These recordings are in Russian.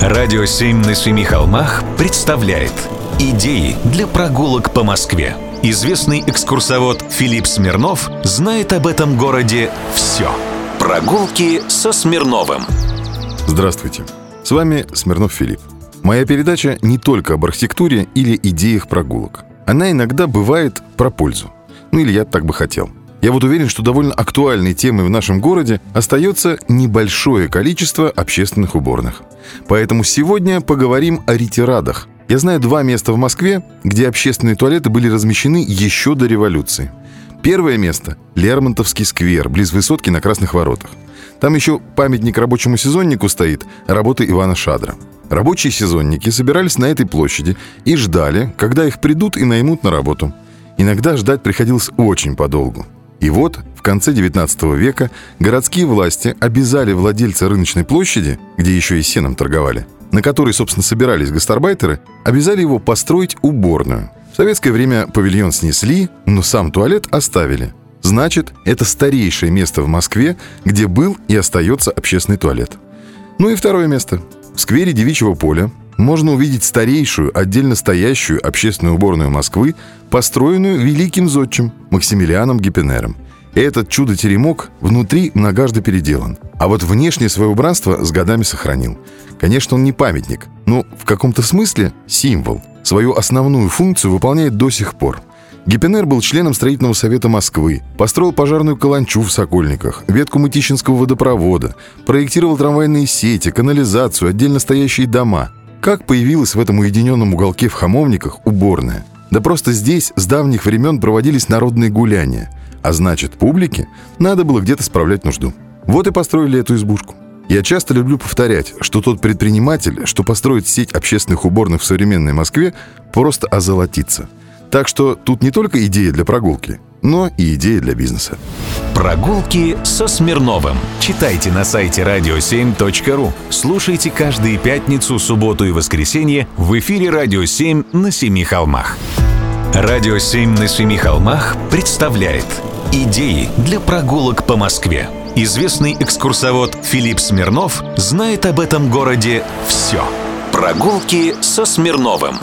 Радио «Семь на семи холмах» представляет Идеи для прогулок по Москве. Известный экскурсовод Филипп Смирнов знает об этом городе все. Прогулки со Смирновым. Здравствуйте. С вами Смирнов Филипп. Моя передача не только об архитектуре или идеях прогулок. Она иногда бывает про пользу. Ну или я так бы хотел. Я вот уверен, что довольно актуальной темой в нашем городе остается небольшое количество общественных уборных. Поэтому сегодня поговорим о ретирадах. Я знаю два места в Москве, где общественные туалеты были размещены еще до революции. Первое место – Лермонтовский сквер, близ высотки на Красных воротах. Там еще памятник рабочему сезоннику стоит, работы Ивана Шадра. Рабочие сезонники собирались на этой площади и ждали, когда их придут и наймут на работу. Иногда ждать приходилось очень подолгу. И вот в конце 19 века городские власти обязали владельца рыночной площади, где еще и сеном торговали, на которой, собственно, собирались гастарбайтеры, обязали его построить уборную. В советское время павильон снесли, но сам туалет оставили. Значит, это старейшее место в Москве, где был и остается общественный туалет. Ну и второе место. В сквере Девичьего поля можно увидеть старейшую, отдельно стоящую общественную уборную Москвы, построенную великим зодчим Максимилианом Гиппенером. Этот чудо-теремок внутри многожды переделан, а вот внешнее свое убранство с годами сохранил. Конечно, он не памятник, но в каком-то смысле символ. Свою основную функцию выполняет до сих пор – Гиппенер был членом строительного совета Москвы, построил пожарную каланчу в Сокольниках, ветку Мытищинского водопровода, проектировал трамвайные сети, канализацию, отдельно стоящие дома. Как появилась в этом уединенном уголке в Хамовниках уборная? Да просто здесь с давних времен проводились народные гуляния. А значит, публике надо было где-то справлять нужду. Вот и построили эту избушку. Я часто люблю повторять, что тот предприниматель, что построит сеть общественных уборных в современной Москве, просто озолотится. Так что тут не только идея для прогулки, но и идея для бизнеса. Прогулки со Смирновым. Читайте на сайте radio7.ru. Слушайте каждые пятницу, субботу и воскресенье в эфире «Радио 7» на Семи холмах. «Радио 7» на Семи холмах представляет Идеи для прогулок по Москве. Известный экскурсовод Филипп Смирнов знает об этом городе все. Прогулки со Смирновым.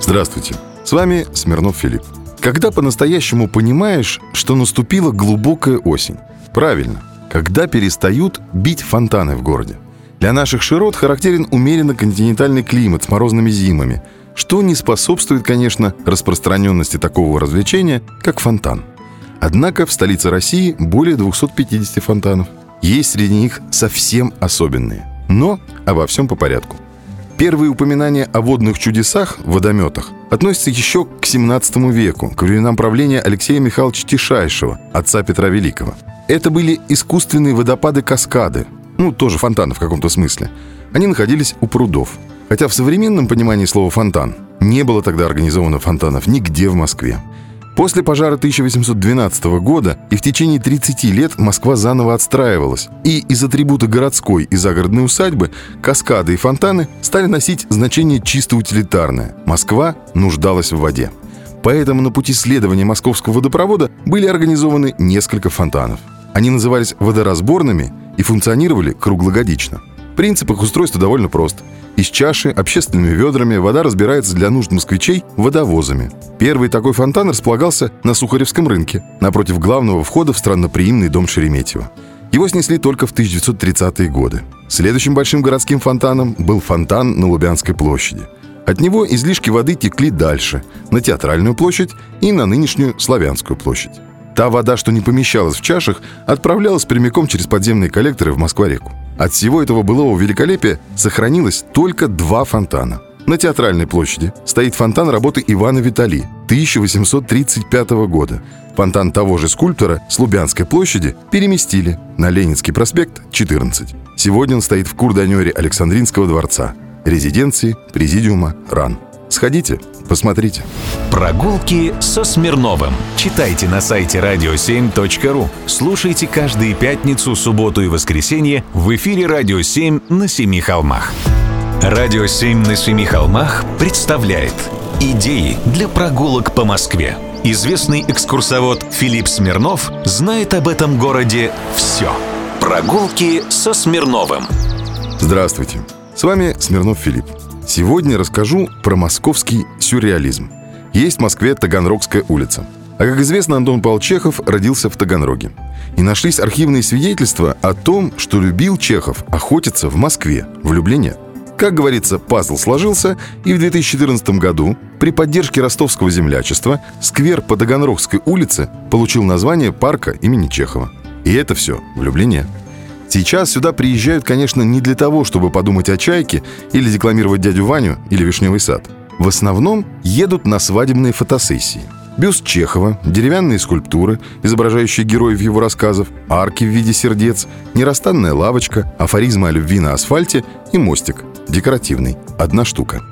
Здравствуйте. С вами Смирнов Филипп. Когда по-настоящему понимаешь, что наступила глубокая осень? Правильно, когда перестают бить фонтаны в городе. Для наших широт характерен умеренно континентальный климат с морозными зимами, что не способствует, конечно, распространенности такого развлечения, как фонтан. Однако в столице России более 250 фонтанов. Есть среди них совсем особенные. Но обо всем по порядку. Первые упоминания о водных чудесах, водометах, относятся еще к 17 веку, к временам правления Алексея Михайловича Тишайшего, отца Петра Великого. Это были искусственные водопады-каскады, ну, тоже фонтаны в каком-то смысле. Они находились у прудов. Хотя в современном понимании слова «фонтан» не было тогда организовано фонтанов нигде в Москве. После пожара 1812 года и в течение 30 лет Москва заново отстраивалась, и из атрибута городской и загородной усадьбы каскады и фонтаны стали носить значение чисто утилитарное. Москва нуждалась в воде. Поэтому на пути следования московского водопровода были организованы несколько фонтанов. Они назывались водоразборными и функционировали круглогодично. Принцип их устройства довольно прост – из чаши общественными ведрами вода разбирается для нужд москвичей водовозами. Первый такой фонтан располагался на Сухаревском рынке, напротив главного входа в странноприимный дом Шереметьево. Его снесли только в 1930-е годы. Следующим большим городским фонтаном был фонтан на Лубянской площади. От него излишки воды текли дальше, на Театральную площадь и на нынешнюю Славянскую площадь. Та вода, что не помещалась в чашах, отправлялась прямиком через подземные коллекторы в Москва-реку. От всего этого былого великолепия сохранилось только два фонтана. На Театральной площади стоит фонтан работы Ивана Витали 1835 года. Фонтан того же скульптора с Лубянской площади переместили на Ленинский проспект 14. Сегодня он стоит в курданере Александринского дворца, резиденции Президиума РАН. Сходите, посмотрите. Прогулки со Смирновым. Читайте на сайте radio7.ru. Слушайте каждые пятницу, субботу и воскресенье в эфире «Радио 7» на Семи холмах. «Радио 7» на Семи холмах представляет Идеи для прогулок по Москве. Известный экскурсовод Филипп Смирнов знает об этом городе все. Прогулки со Смирновым. Здравствуйте. С вами Смирнов Филипп. Сегодня расскажу про московский сюрреализм. Есть в Москве Таганрогская улица. А как известно, Антон Павлович Чехов родился в Таганроге. И нашлись архивные свидетельства о том, что любил Чехов охотиться в Москве, в. Как говорится, пазл сложился, и в 2014 году при поддержке ростовского землячества сквер по Таганрогской улице получил название парка имени Чехова. И это все в Люблине. Сейчас сюда приезжают, конечно, не для того, чтобы подумать о чайке или декламировать дядю Ваню или вишневый сад. В основном едут на свадебные фотосессии. Бюст Чехова, деревянные скульптуры, изображающие героев его рассказов, арки в виде сердец, нерастанная лавочка, афоризмы о любви на асфальте и мостик, декоративный, одна штука.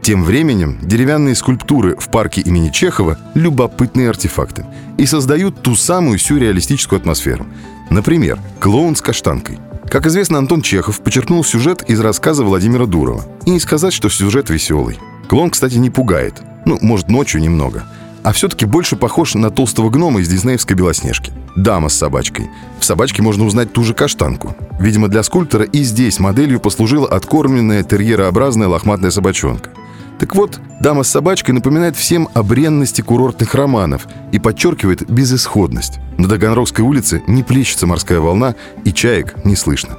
Тем временем деревянные скульптуры в парке имени Чехова – любопытные артефакты и создают ту самую сюрреалистическую атмосферу. Например, клоун с каштанкой. Как известно, Антон Чехов подчеркнул сюжет из рассказа Владимира Дурова. И не сказать, что сюжет веселый. Клоун, кстати, не пугает. Ну, может, ночью немного. А все-таки больше похож на толстого гнома из диснеевской «Белоснежки». Дама с собачкой. В собачке можно узнать ту же каштанку. Видимо, для скульптора и здесь моделью послужила откормленная терьерообразная лохматная собачонка. Так вот, дама с собачкой напоминает всем о бренности курортных романов и подчеркивает безысходность. На Таганрогской улице не плещется морская волна, и чаек не слышно.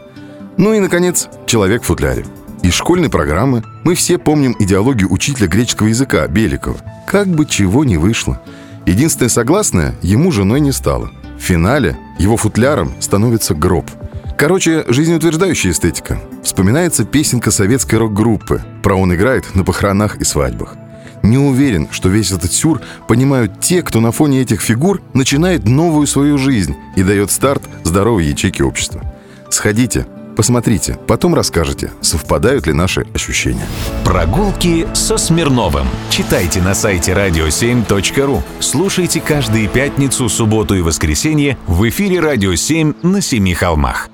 Ну и, наконец, человек в футляре. Из школьной программы мы все помним идеологию учителя греческого языка Беликова. Как бы чего не вышло. Единственное согласное ему женой не стало. В финале его футляром становится гроб. Короче, жизнеутверждающая эстетика. Вспоминается песенка советской рок-группы. Про он играет на похоронах и свадьбах. Не уверен, что весь этот сюр понимают те, кто на фоне этих фигур начинает новую свою жизнь и дает старт здоровой ячейке общества. Сходите, посмотрите, потом расскажете, совпадают ли наши ощущения. Прогулки со Смирновым. Читайте на сайте radio7.ru. Слушайте каждые пятницу, субботу и воскресенье в эфире «Радио 7» на Семи холмах.